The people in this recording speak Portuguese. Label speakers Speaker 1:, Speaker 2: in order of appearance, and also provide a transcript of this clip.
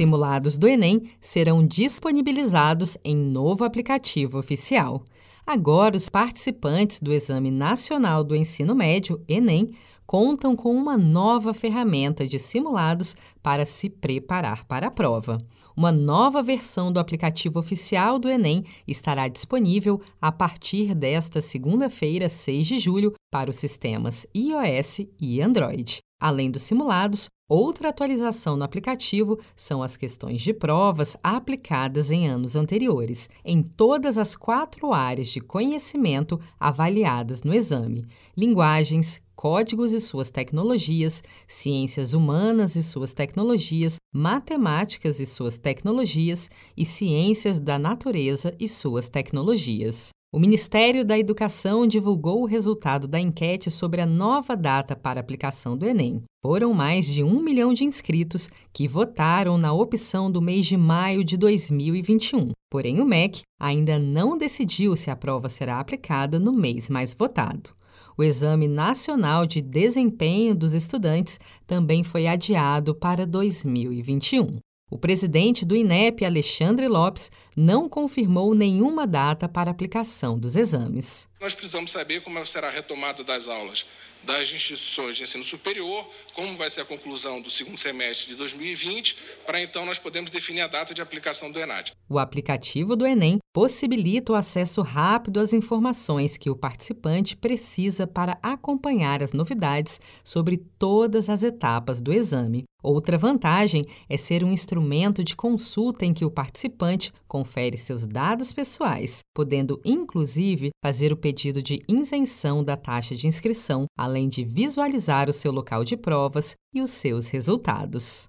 Speaker 1: Simulados do Enem serão disponibilizados em novo aplicativo oficial. Agora, os participantes do Exame Nacional do Ensino Médio, Enem, contam com uma nova ferramenta de simulados para se preparar para a prova. Uma nova versão do aplicativo oficial do Enem estará disponível a partir desta segunda-feira, 6 de julho, para os sistemas iOS e Android. Além dos simulados, outra atualização no aplicativo são as questões de provas aplicadas em anos anteriores, em todas as quatro áreas de conhecimento avaliadas no exame: linguagens, códigos e suas tecnologias, ciências humanas e suas tecnologias, matemáticas e suas tecnologias e ciências da natureza e suas tecnologias. O Ministério da Educação divulgou o resultado da enquete sobre a nova data para aplicação do Enem. Foram mais de um milhão de inscritos que votaram na opção do mês de maio de 2021. Porém, o MEC ainda não decidiu se a prova será aplicada no mês mais votado. O Exame Nacional de Desempenho dos Estudantes também foi adiado para 2021. O presidente do INEP, Alexandre Lopes, não confirmou nenhuma data para aplicação dos exames.
Speaker 2: Nós precisamos saber como será a retomada das aulas das instituições de ensino superior, como vai ser a conclusão do segundo semestre de 2020, para então nós podemos definir a data de aplicação do ENAD.
Speaker 1: O aplicativo do Enem possibilita o acesso rápido às informações que o participante precisa para acompanhar as novidades sobre todas as etapas do exame. Outra vantagem é ser um instrumento de consulta em que o participante confere seus dados pessoais, podendo inclusive fazer o pedido de isenção da taxa de inscrição, além de visualizar o seu local de provas e os seus resultados.